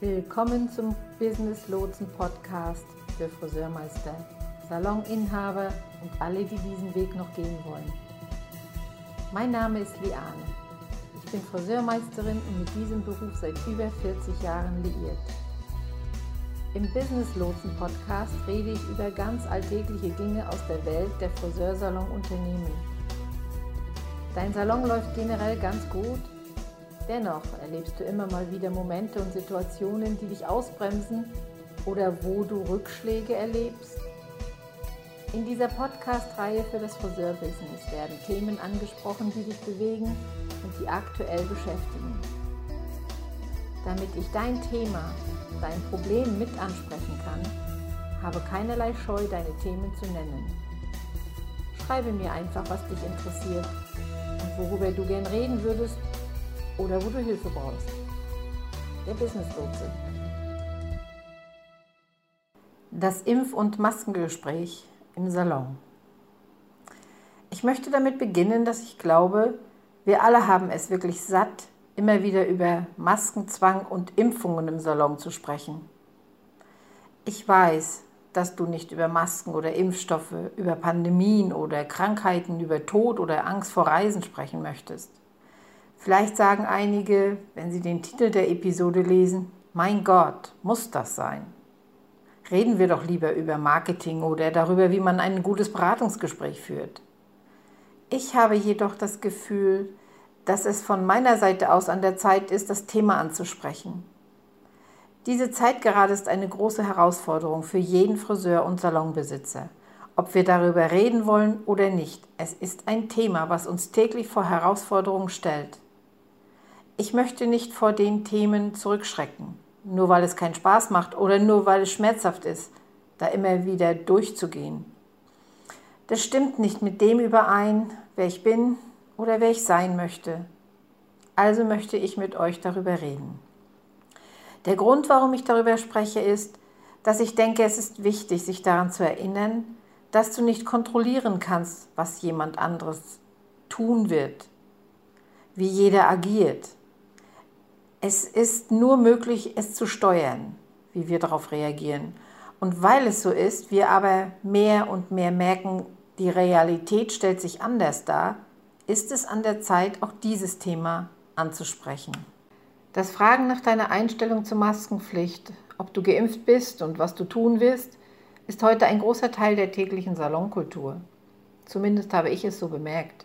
Willkommen zum Business Lotsen Podcast für Friseurmeister, Saloninhaber und alle, die diesen Weg noch gehen wollen. Mein Name ist Liane. Ich bin Friseurmeisterin und mit diesem Beruf seit über 40 Jahren liiert. Im Business Lotsen Podcast rede ich über ganz alltägliche Dinge aus der Welt der Friseursalon-Unternehmen. Dein Salon läuft generell ganz gut. Dennoch erlebst du immer mal wieder Momente und Situationen, die dich ausbremsen oder wo du Rückschläge erlebst. In dieser Podcast-Reihe für das Friseurbusiness werden Themen angesprochen, die dich bewegen und die aktuell beschäftigen. Damit ich dein Thema dein Problem mit ansprechen kann, habe keinerlei Scheu, deine Themen zu nennen. Schreibe mir einfach, was dich interessiert und worüber du gern reden würdest oder wo du Hilfe brauchst. Der Business Lotse. Das Impf- und Maskengespräch im Salon. Ich möchte damit beginnen, dass ich glaube, wir alle haben es wirklich satt, immer wieder über Maskenzwang und Impfungen im Salon zu sprechen. Ich weiß, dass du nicht über Masken oder Impfstoffe, über Pandemien oder Krankheiten, über Tod oder Angst vor Reisen sprechen möchtest. Vielleicht sagen einige, wenn sie den Titel der Episode lesen, mein Gott, muss das sein? Reden wir doch lieber über Marketing oder darüber, wie man ein gutes Beratungsgespräch führt. Ich habe jedoch das Gefühl, dass es von meiner Seite aus an der Zeit ist, das Thema anzusprechen. Diese Zeit gerade ist eine große Herausforderung für jeden Friseur und Salonbesitzer. Ob wir darüber reden wollen oder nicht, es ist ein Thema, was uns täglich vor Herausforderungen stellt. Ich möchte nicht vor den Themen zurückschrecken, nur weil es keinen Spaß macht oder nur weil es schmerzhaft ist, da immer wieder durchzugehen. Das stimmt nicht mit dem überein, wer ich bin, oder wer ich sein möchte. Also möchte ich mit euch darüber reden. Der Grund, warum ich darüber spreche, ist, dass ich denke, es ist wichtig, sich daran zu erinnern, dass du nicht kontrollieren kannst, was jemand anderes tun wird, wie jeder agiert. Es ist nur möglich, es zu steuern, wie wir darauf reagieren. Und weil es so ist, wir aber mehr und mehr merken, die Realität stellt sich anders dar, ist es an der Zeit, auch dieses Thema anzusprechen. Das Fragen nach deiner Einstellung zur Maskenpflicht, ob du geimpft bist und was du tun wirst, ist heute ein großer Teil der täglichen Salonkultur. Zumindest habe ich es so bemerkt.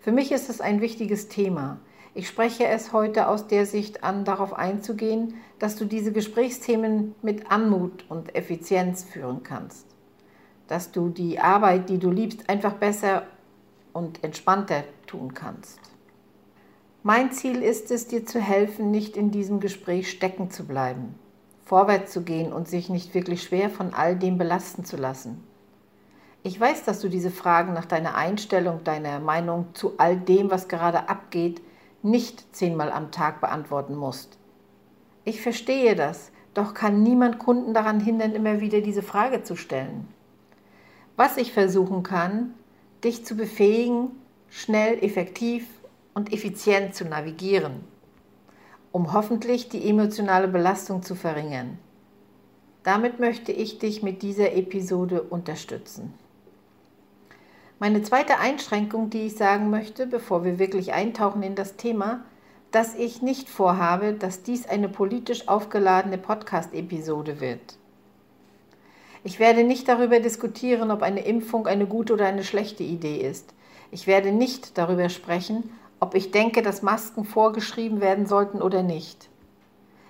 Für mich ist es ein wichtiges Thema. Ich spreche es heute aus der Sicht an, darauf einzugehen, dass du diese Gesprächsthemen mit Anmut und Effizienz führen kannst. Dass du die Arbeit, die du liebst, einfach besser und entspannter tun kannst. Mein Ziel ist es, dir zu helfen, nicht in diesem Gespräch stecken zu bleiben, vorwärts zu gehen und sich nicht wirklich schwer von all dem belasten zu lassen. Ich weiß, dass du diese Fragen nach deiner Einstellung, deiner Meinung zu all dem, was gerade abgeht, nicht zehnmal am Tag beantworten musst. Ich verstehe das, doch kann niemand Kunden daran hindern, immer wieder diese Frage zu stellen. Was ich versuchen kann, dich zu befähigen, schnell, effektiv und effizient zu navigieren, um hoffentlich die emotionale Belastung zu verringern. Damit möchte ich dich mit dieser Episode unterstützen. Meine zweite Einschränkung, die ich sagen möchte, bevor wir wirklich eintauchen in das Thema, dass ich nicht vorhabe, dass dies eine politisch aufgeladene Podcast-Episode wird. Ich werde nicht darüber diskutieren, ob eine Impfung eine gute oder eine schlechte Idee ist. Ich werde nicht darüber sprechen, ob ich denke, dass Masken vorgeschrieben werden sollten oder nicht.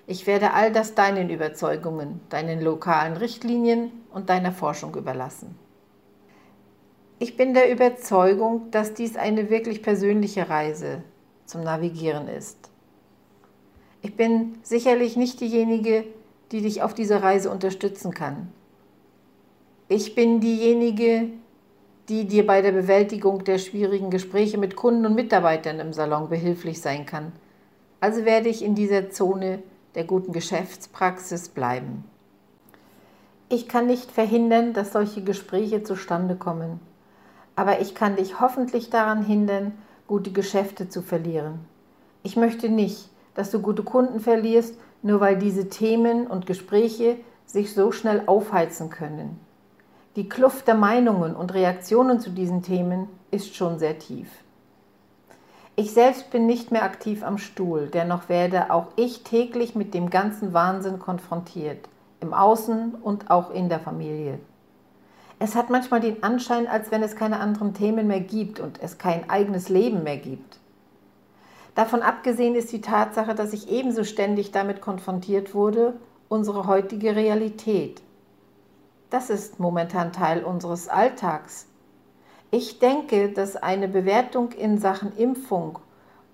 Ich werde all das deinen Überzeugungen, deinen lokalen Richtlinien und deiner Forschung überlassen. Ich bin der Überzeugung, dass dies eine wirklich persönliche Reise zum Navigieren ist. Ich bin sicherlich nicht diejenige, die dich auf dieser Reise unterstützen kann. Ich bin diejenige, die dir bei der Bewältigung der schwierigen Gespräche mit Kunden und Mitarbeitern im Salon behilflich sein kann. Also werde ich in dieser Zone der guten Geschäftspraxis bleiben. Ich kann nicht verhindern, dass solche Gespräche zustande kommen. aber ich kann dich hoffentlich daran hindern, gute Geschäfte zu verlieren. Ich möchte nicht, dass du gute Kunden verlierst, nur weil diese Themen und Gespräche sich so schnell aufheizen können. Die Kluft der Meinungen und Reaktionen zu diesen Themen ist schon sehr tief. Ich selbst bin nicht mehr aktiv am Stuhl, dennoch werde auch ich täglich mit dem ganzen Wahnsinn konfrontiert, im Außen und auch in der Familie. Es hat manchmal den Anschein, als wenn es keine anderen Themen mehr gibt und es kein eigenes Leben mehr gibt. Davon abgesehen ist die Tatsache, dass ich ebenso ständig damit konfrontiert wurde, unsere heutige Realität. Das ist momentan Teil unseres Alltags. Ich denke, dass eine Bewertung in Sachen Impfung,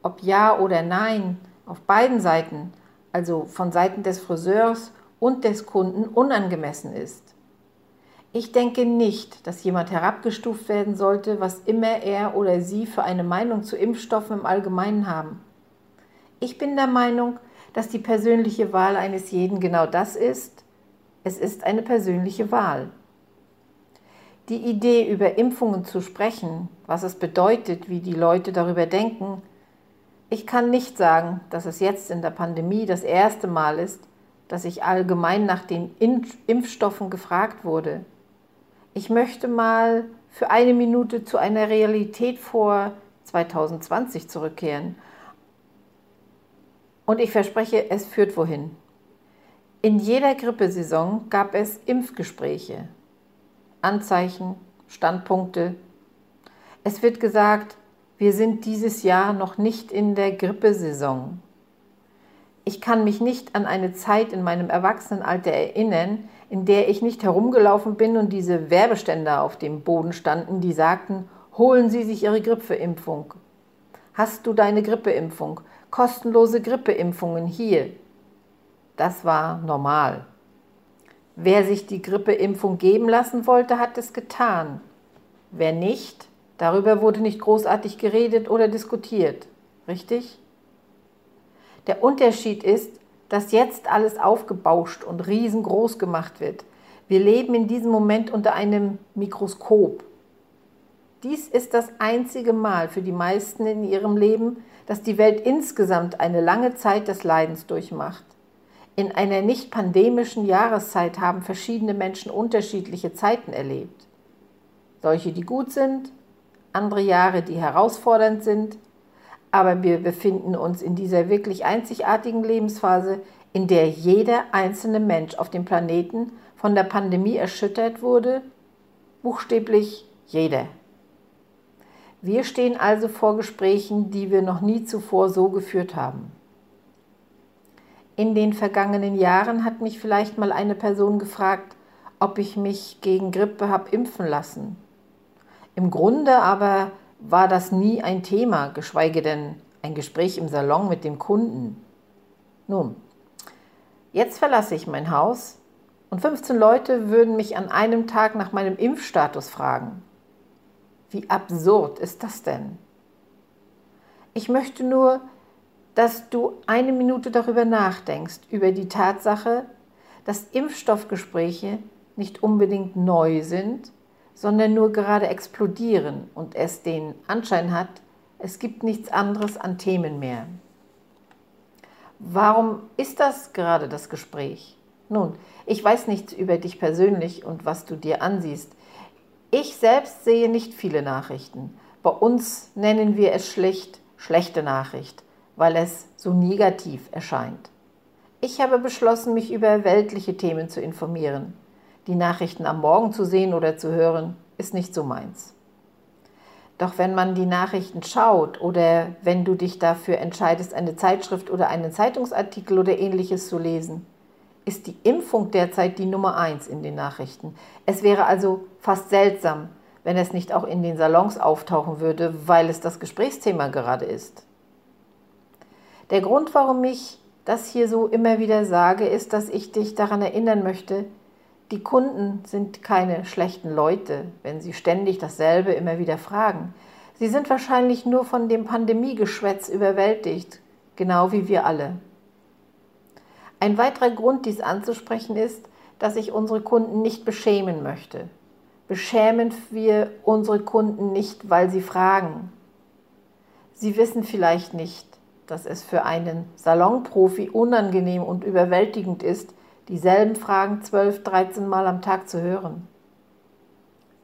ob ja oder nein, auf beiden Seiten, also von Seiten des Friseurs und des Kunden, unangemessen ist. Ich denke nicht, dass jemand herabgestuft werden sollte, was immer er oder sie für eine Meinung zu Impfstoffen im Allgemeinen haben. Ich bin der Meinung, dass die persönliche Wahl eines jeden genau das ist. Es ist eine persönliche Wahl. Die Idee, über Impfungen zu sprechen, was es bedeutet, wie die Leute darüber denken, ich kann nicht sagen, dass es jetzt in der Pandemie das erste Mal ist, dass ich allgemein nach den Impfstoffen gefragt wurde. Ich möchte mal für eine Minute zu einer Realität vor 2020 zurückkehren. Und ich verspreche, es führt wohin. In jeder Grippesaison gab es Impfgespräche, Anzeichen, Standpunkte. Es wird gesagt, wir sind dieses Jahr noch nicht in der Grippesaison. Ich kann mich nicht an eine Zeit in meinem Erwachsenenalter erinnern, in der ich nicht herumgelaufen bin und diese Werbeständer auf dem Boden standen, die sagten, holen Sie sich Ihre Grippeimpfung. Hast du deine Grippeimpfung? Kostenlose Grippeimpfungen hier. Das war normal. Wer sich die Grippeimpfung geben lassen wollte, hat es getan. Wer nicht, darüber wurde nicht großartig geredet oder diskutiert. Richtig? Der Unterschied ist, dass jetzt alles aufgebauscht und riesengroß gemacht wird. Wir leben in diesem Moment unter einem Mikroskop. Dies ist das einzige Mal für die meisten in ihrem Leben, dass die Welt insgesamt eine lange Zeit des Leidens durchmacht. In einer nicht pandemischen Jahreszeit haben verschiedene Menschen unterschiedliche Zeiten erlebt. Solche, die gut sind, andere Jahre, die herausfordernd sind, aber wir befinden uns in dieser wirklich einzigartigen Lebensphase, in der jeder einzelne Mensch auf dem Planeten von der Pandemie erschüttert wurde, buchstäblich jeder. Wir stehen also vor Gesprächen, die wir noch nie zuvor so geführt haben. In den vergangenen Jahren hat mich vielleicht mal eine Person gefragt, ob ich mich gegen Grippe habe impfen lassen. Im Grunde aber war das nie ein Thema, geschweige denn ein Gespräch im Salon mit dem Kunden. Nun, jetzt verlasse ich mein Haus und 15 Leute würden mich an einem Tag nach meinem Impfstatus fragen. Wie absurd ist das denn? Ich möchte nur, dass du eine Minute darüber nachdenkst, über die Tatsache, dass Impfstoffgespräche nicht unbedingt neu sind, sondern nur gerade explodieren und es den Anschein hat, es gibt nichts anderes an Themen mehr. Warum ist das gerade das Gespräch? Nun, ich weiß nichts über dich persönlich und was du dir ansiehst. Ich selbst sehe nicht viele Nachrichten. Bei uns nennen wir es schlecht schlechte Nachricht, weil es so negativ erscheint. Ich habe beschlossen, mich über weltliche Themen zu informieren. Die Nachrichten am Morgen zu sehen oder zu hören, ist nicht so meins. Doch wenn man die Nachrichten schaut oder wenn du dich dafür entscheidest, eine Zeitschrift oder einen Zeitungsartikel oder ähnliches zu lesen, ist die Impfung derzeit die Nummer eins in den Nachrichten. Es wäre also fast seltsam, wenn es nicht auch in den Salons auftauchen würde, weil es das Gesprächsthema gerade ist. Der Grund, warum ich das hier so immer wieder sage, ist, dass ich dich daran erinnern möchte, die Kunden sind keine schlechten Leute, wenn sie ständig dasselbe immer wieder fragen. Sie sind wahrscheinlich nur von dem Pandemiegeschwätz überwältigt, genau wie wir alle. Ein weiterer Grund, dies anzusprechen, ist, dass ich unsere Kunden nicht beschämen möchte. beschämen wir unsere Kunden nicht, weil sie fragen. Sie wissen vielleicht nicht, dass es für einen Salonprofi unangenehm und überwältigend ist, dieselben Fragen 12, 13 Mal am Tag zu hören.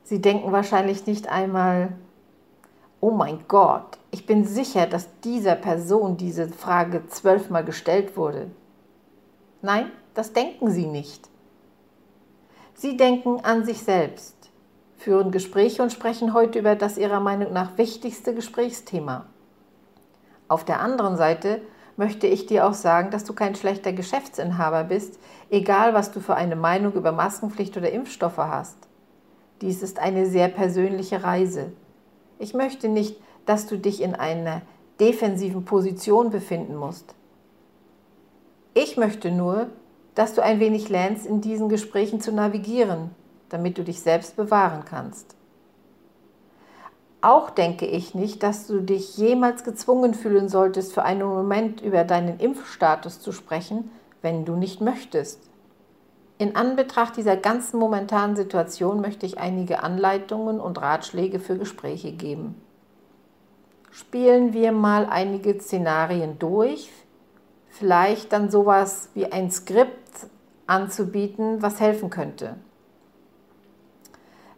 Sie denken wahrscheinlich nicht einmal, oh mein Gott, ich bin sicher, dass dieser Person diese Frage zwölfmal gestellt wurde. Nein, das denken sie nicht. Sie denken an sich selbst, führen Gespräche und sprechen heute über das ihrer Meinung nach wichtigste Gesprächsthema. Auf der anderen Seite möchte ich dir auch sagen, dass du kein schlechter Geschäftsinhaber bist, egal was du für eine Meinung über Maskenpflicht oder Impfstoffe hast. Dies ist eine sehr persönliche Reise. Ich möchte nicht, dass du dich in einer defensiven Position befinden musst. Ich möchte nur, dass du ein wenig lernst, in diesen Gesprächen zu navigieren, damit du dich selbst bewahren kannst. Auch denke ich nicht, dass du dich jemals gezwungen fühlen solltest, für einen Moment über deinen Impfstatus zu sprechen, wenn du nicht möchtest. In Anbetracht dieser ganzen momentanen Situation möchte ich einige Anleitungen und Ratschläge für Gespräche geben. Spielen wir mal einige Szenarien durch, vielleicht dann sowas wie ein Skript anzubieten, was helfen könnte.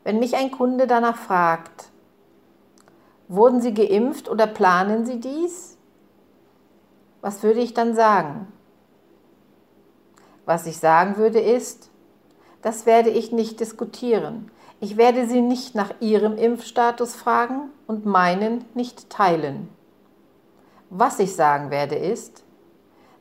Wenn mich ein Kunde danach fragt, Wurden Sie geimpft oder planen Sie dies? Was würde ich dann sagen? Was ich sagen würde ist, das werde ich nicht diskutieren. Ich werde Sie nicht nach Ihrem Impfstatus fragen und meinen nicht teilen. Was ich sagen werde ist,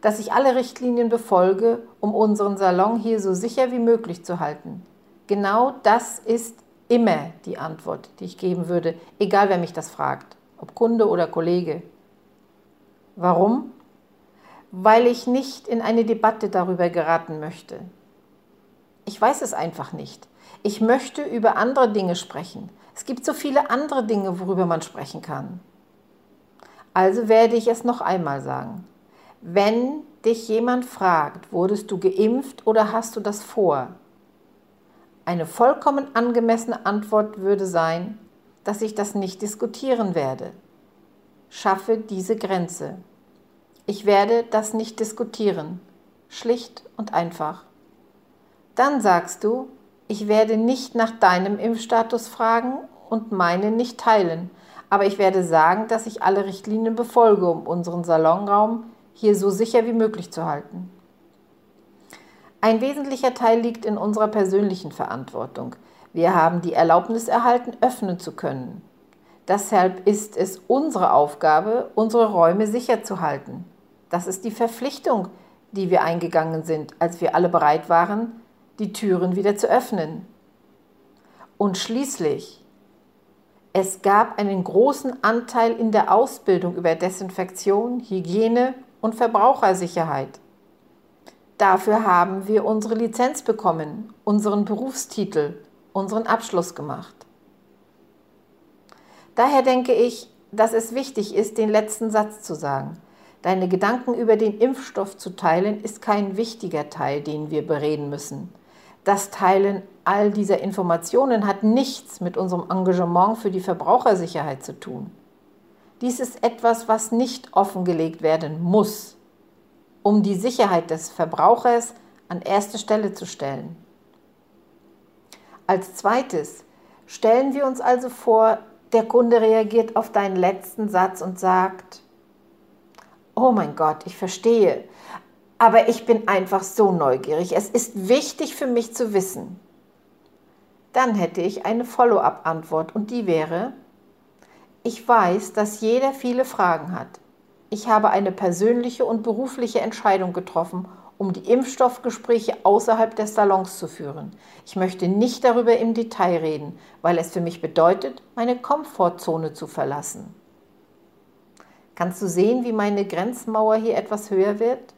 dass ich alle Richtlinien befolge, um unseren Salon hier so sicher wie möglich zu halten. Genau das ist immer die Antwort, die ich geben würde, egal wer mich das fragt, ob Kunde oder Kollege. Warum? Weil ich nicht in eine Debatte darüber geraten möchte. Ich weiß es einfach nicht. Ich möchte über andere Dinge sprechen. Es gibt so viele andere Dinge, worüber man sprechen kann. Also werde ich es noch einmal sagen. Wenn dich jemand fragt, wurdest du geimpft oder hast du das vor, eine vollkommen angemessene Antwort würde sein, dass ich das nicht diskutieren werde. Schaffe diese Grenze. Ich werde das nicht diskutieren. Schlicht und einfach. Dann sagst du, ich werde nicht nach deinem Impfstatus fragen und meinen nicht teilen, aber ich werde sagen, dass ich alle Richtlinien befolge, um unseren Salonraum hier so sicher wie möglich zu halten. Ein wesentlicher Teil liegt in unserer persönlichen Verantwortung. Wir haben die Erlaubnis erhalten, öffnen zu können. Deshalb ist es unsere Aufgabe, unsere Räume sicher zu halten. Das ist die Verpflichtung, die wir eingegangen sind, als wir alle bereit waren, die Türen wieder zu öffnen. Und schließlich, es gab einen großen Anteil in der Ausbildung über Desinfektion, Hygiene und Verbrauchersicherheit. Dafür haben wir unsere Lizenz bekommen, unseren Berufstitel, unseren Abschluss gemacht. Daher denke ich, dass es wichtig ist, den letzten Satz zu sagen. Deine Gedanken über den Impfstoff zu teilen, ist kein wichtiger Teil, den wir bereden müssen. Das Teilen all dieser Informationen hat nichts mit unserem Engagement für die Verbrauchersicherheit zu tun. Dies ist etwas, was nicht offengelegt werden muss um die Sicherheit des Verbrauchers an erste Stelle zu stellen. Als zweites stellen wir uns also vor, der Kunde reagiert auf deinen letzten Satz und sagt, oh mein Gott, ich verstehe, aber ich bin einfach so neugierig. Es ist wichtig für mich zu wissen. Dann hätte ich eine Follow-up-Antwort und die wäre, ich weiß, dass jeder viele Fragen hat. Ich habe eine persönliche und berufliche Entscheidung getroffen, um die Impfstoffgespräche außerhalb des Salons zu führen. Ich möchte nicht darüber im Detail reden, weil es für mich bedeutet, meine Komfortzone zu verlassen. Kannst du sehen, wie meine Grenzmauer hier etwas höher wird?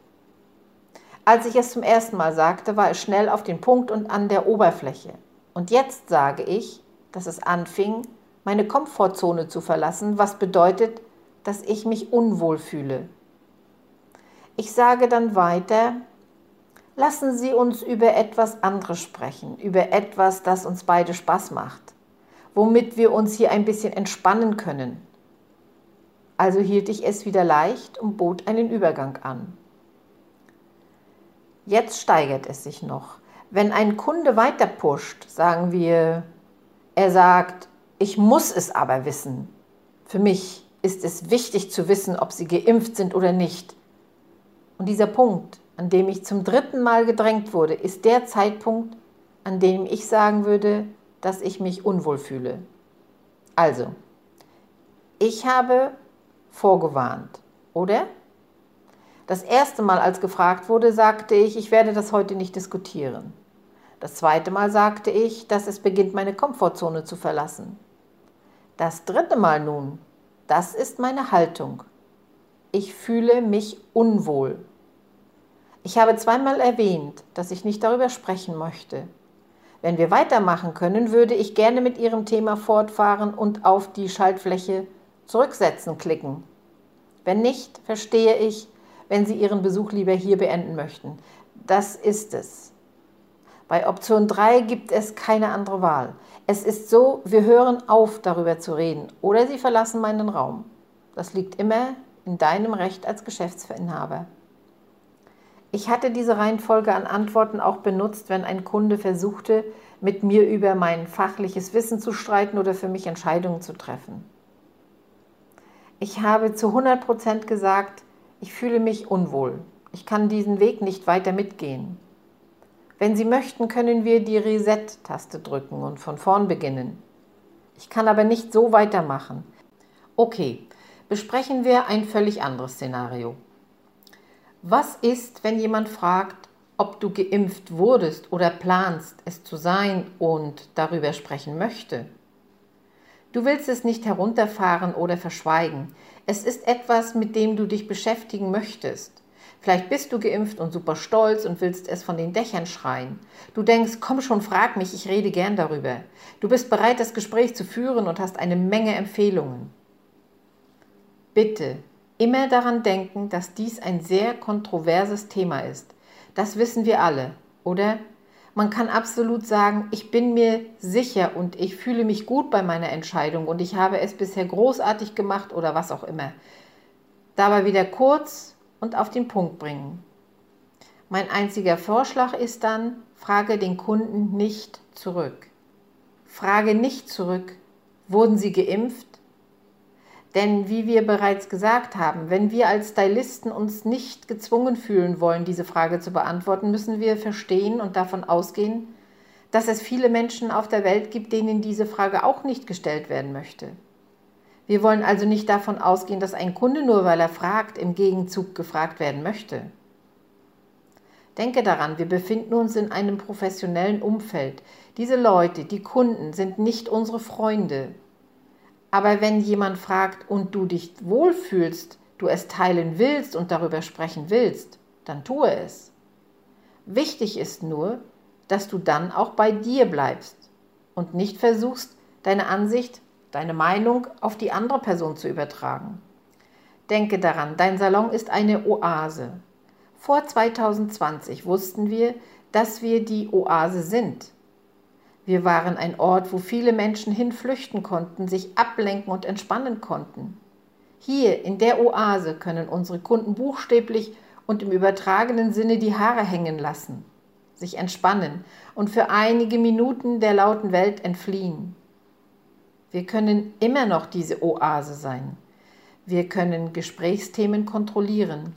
Als ich es zum ersten Mal sagte, war es schnell auf den Punkt und an der Oberfläche. Und jetzt sage ich, dass es anfing, meine Komfortzone zu verlassen, was bedeutet, dass ich mich unwohl fühle. Ich sage dann weiter, Lassen Sie uns über etwas anderes sprechen, über etwas, das uns beide Spaß macht, womit wir uns hier ein bisschen entspannen können. Also hielt ich es wieder leicht und bot einen Übergang an. Jetzt steigert es sich noch. Wenn ein Kunde weiter pusht, sagen wir, er sagt, ich muss es aber wissen. Für mich ist es wichtig zu wissen, ob Sie geimpft sind oder nicht. Und dieser Punkt, an dem ich zum dritten Mal gedrängt wurde, ist der Zeitpunkt, an dem ich sagen würde, dass ich mich unwohl fühle. Also, ich habe vorgewarnt, oder? Das erste Mal, als gefragt wurde, sagte ich, ich werde das heute nicht diskutieren. Das zweite Mal sagte ich, dass es beginnt, meine Komfortzone zu verlassen. Das dritte Mal nun, das ist meine Haltung. Ich fühle mich unwohl. Ich habe zweimal erwähnt, dass ich nicht darüber sprechen möchte. Wenn wir weitermachen können, würde ich gerne mit Ihrem Thema fortfahren und auf die Schaltfläche Zurücksetzen klicken. Wenn nicht, verstehe ich, wenn Sie Ihren Besuch lieber hier beenden möchten. Das ist es. Bei Option 3 gibt es keine andere Wahl. Es ist so, wir hören auf, darüber zu reden oder Sie verlassen meinen Raum. Das liegt immer in deinem Recht als Geschäftsinhaber. Ich hatte diese Reihenfolge an Antworten auch benutzt, wenn ein Kunde versuchte, mit mir über mein fachliches Wissen zu streiten oder für mich Entscheidungen zu treffen. Ich habe zu 100 Prozent gesagt, ich fühle mich unwohl. Ich kann diesen Weg nicht weiter mitgehen. Wenn Sie möchten, können wir die Reset-Taste drücken und von vorn beginnen. Ich kann aber nicht so weitermachen. Okay, besprechen wir ein völlig anderes Szenario. Was ist, wenn jemand fragt, ob du geimpft wurdest oder planst, es zu sein und darüber sprechen möchte? Du willst es nicht herunterfahren oder verschweigen. Es ist etwas, mit dem du dich beschäftigen möchtest. Vielleicht bist du geimpft und super stolz und willst es von den Dächern schreien. Du denkst, komm schon, frag mich, ich rede gern darüber. Du bist bereit, das Gespräch zu führen und hast eine Menge Empfehlungen. Bitte immer daran denken, dass dies ein sehr kontroverses Thema ist. Das wissen wir alle, oder? Man kann absolut sagen, ich bin mir sicher und ich fühle mich gut bei meiner Entscheidung und ich habe es bisher großartig gemacht oder was auch immer. Dabei wieder kurz und auf den Punkt bringen. Mein einziger Vorschlag ist dann, frage den Kunden nicht zurück. Frage nicht zurück, wurden Sie geimpft? Denn wie wir bereits gesagt haben, wenn wir als Stylisten uns nicht gezwungen fühlen wollen, diese Frage zu beantworten, müssen wir verstehen und davon ausgehen, dass es viele Menschen auf der Welt gibt, denen diese Frage auch nicht gestellt werden möchte. Wir wollen also nicht davon ausgehen, dass ein Kunde nur weil er fragt, im Gegenzug gefragt werden möchte. Denke daran, wir befinden uns in einem professionellen Umfeld. Diese Leute, die Kunden, sind nicht unsere Freunde, aber wenn jemand fragt und du dich wohlfühlst, du es teilen willst und darüber sprechen willst, dann tue es. Wichtig ist nur, dass du dann auch bei dir bleibst und nicht versuchst, deine Ansicht, deine Meinung auf die andere Person zu übertragen. Denke daran, dein Salon ist eine Oase. Vor 2020 wussten wir, dass wir die Oase sind. Wir waren ein Ort, wo viele Menschen hinflüchten konnten, sich ablenken und entspannen konnten. Hier in der Oase können unsere Kunden buchstäblich und im übertragenen Sinne die Haare hängen lassen, sich entspannen und für einige Minuten der lauten Welt entfliehen. Wir können immer noch diese Oase sein. Wir können Gesprächsthemen kontrollieren.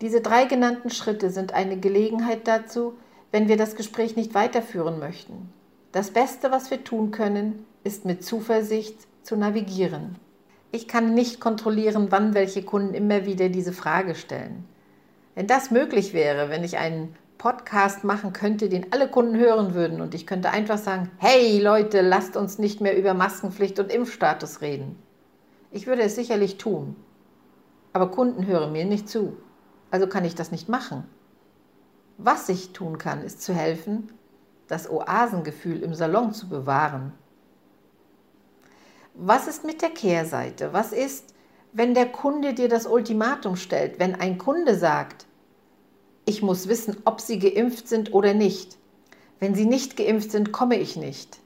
Diese drei genannten Schritte sind eine Gelegenheit dazu, wenn wir das Gespräch nicht weiterführen möchten. Das Beste, was wir tun können, ist mit Zuversicht zu navigieren. Ich kann nicht kontrollieren, wann welche Kunden immer wieder diese Frage stellen. Wenn das möglich wäre, wenn ich einen Podcast machen könnte, den alle Kunden hören würden und ich könnte einfach sagen, hey Leute, lasst uns nicht mehr über Maskenpflicht und Impfstatus reden. Ich würde es sicherlich tun. Aber Kunden hören mir nicht zu. Also kann ich das nicht machen. Was ich tun kann, ist zu helfen, das Oasengefühl im Salon zu bewahren. Was ist mit der Kehrseite? Was ist, wenn der Kunde dir das Ultimatum stellt? Wenn ein Kunde sagt, Ich muss wissen, ob sie geimpft sind oder nicht. Wenn sie nicht geimpft sind, komme ich nicht.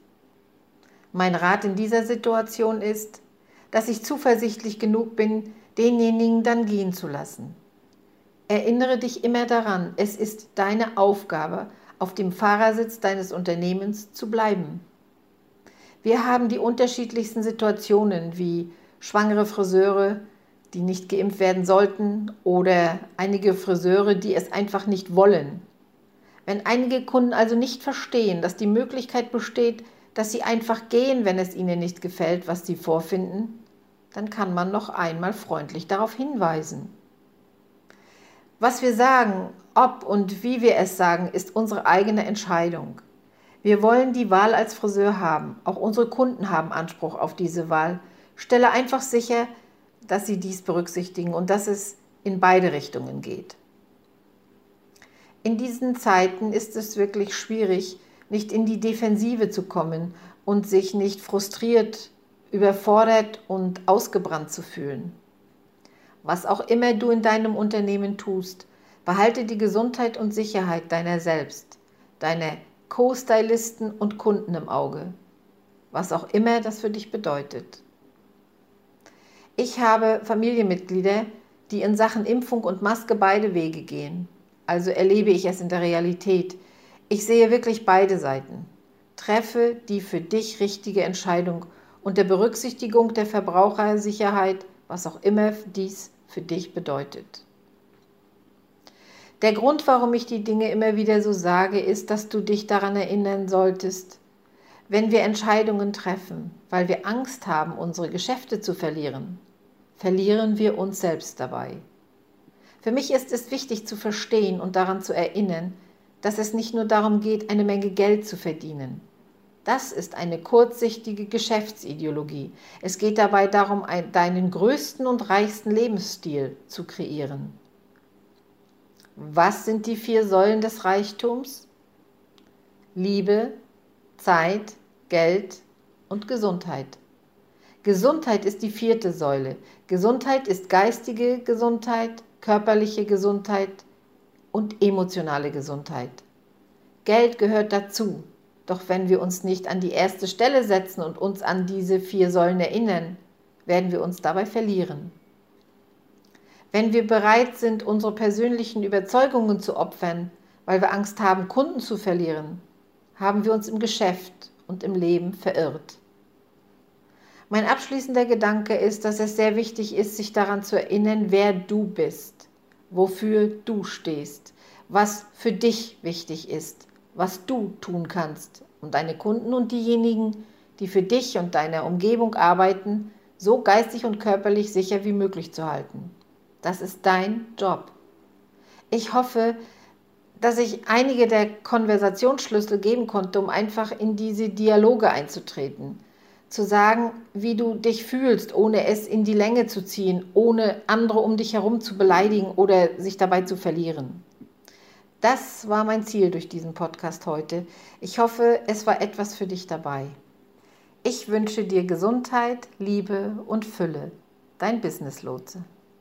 Mein Rat in dieser Situation ist, dass ich zuversichtlich genug bin, denjenigen dann gehen zu lassen. Erinnere dich immer daran, es ist deine Aufgabe, auf dem Fahrersitz deines Unternehmens zu bleiben. Wir haben die unterschiedlichsten Situationen wie schwangere Friseure, die nicht geimpft werden sollten oder einige Friseure, die es einfach nicht wollen. Wenn einige Kunden also nicht verstehen, dass die Möglichkeit besteht, dass sie einfach gehen, wenn es ihnen nicht gefällt, was sie vorfinden, dann kann man noch einmal freundlich darauf hinweisen. Was wir sagen, ob und wie wir es sagen, ist unsere eigene Entscheidung. Wir wollen die Wahl als Friseur haben. Auch unsere Kunden haben Anspruch auf diese Wahl. Stelle einfach sicher, dass sie dies berücksichtigen und dass es in beide Richtungen geht. In diesen Zeiten ist es wirklich schwierig, nicht in die Defensive zu kommen und sich nicht frustriert, überfordert und ausgebrannt zu fühlen. Was auch immer du in deinem Unternehmen tust, behalte die Gesundheit und Sicherheit deiner selbst, deiner Co-Stylisten und Kunden im Auge, was auch immer das für dich bedeutet. Ich habe Familienmitglieder, die in Sachen Impfung und Maske beide Wege gehen. Also erlebe ich es in der Realität. Ich sehe wirklich beide Seiten. Treffe die für dich richtige Entscheidung unter Berücksichtigung der Verbrauchersicherheit, was auch immer dies für dich bedeutet. Der Grund, warum ich die Dinge immer wieder so sage, ist, dass du dich daran erinnern solltest, wenn wir Entscheidungen treffen, weil wir Angst haben, unsere Geschäfte zu verlieren, verlieren wir uns selbst dabei. Für mich ist es wichtig zu verstehen und daran zu erinnern, dass es nicht nur darum geht, eine Menge Geld zu verdienen. Das ist eine kurzsichtige Geschäftsideologie. Es geht dabei darum, deinen größten und reichsten Lebensstil zu kreieren. Was sind die vier Säulen des Reichtums? Liebe, Zeit, Geld und Gesundheit. Gesundheit ist die vierte Säule. Gesundheit ist geistige Gesundheit, körperliche Gesundheit und emotionale Gesundheit. Geld gehört dazu. Doch wenn wir uns nicht an die erste Stelle setzen und uns an diese vier Säulen erinnern, werden wir uns dabei verlieren. Wenn wir bereit sind, unsere persönlichen Überzeugungen zu opfern, weil wir Angst haben, Kunden zu verlieren, haben wir uns im Geschäft und im Leben verirrt. Mein abschließender Gedanke ist, dass es sehr wichtig ist, sich daran zu erinnern, wer du bist, wofür du stehst, was für dich wichtig ist, was du tun kannst, um deine Kunden und diejenigen, die für dich und deine Umgebung arbeiten, so geistig und körperlich sicher wie möglich zu halten. Das ist dein Job. Ich hoffe, dass ich einige der Konversationsschlüssel geben konnte, um einfach in diese Dialoge einzutreten zu sagen, wie du dich fühlst, ohne es in die Länge zu ziehen, ohne andere um dich herum zu beleidigen oder sich dabei zu verlieren. Das war mein Ziel durch diesen Podcast heute. Ich hoffe, es war etwas für dich dabei. Ich wünsche dir Gesundheit, Liebe und Fülle. Dein Business Lotse.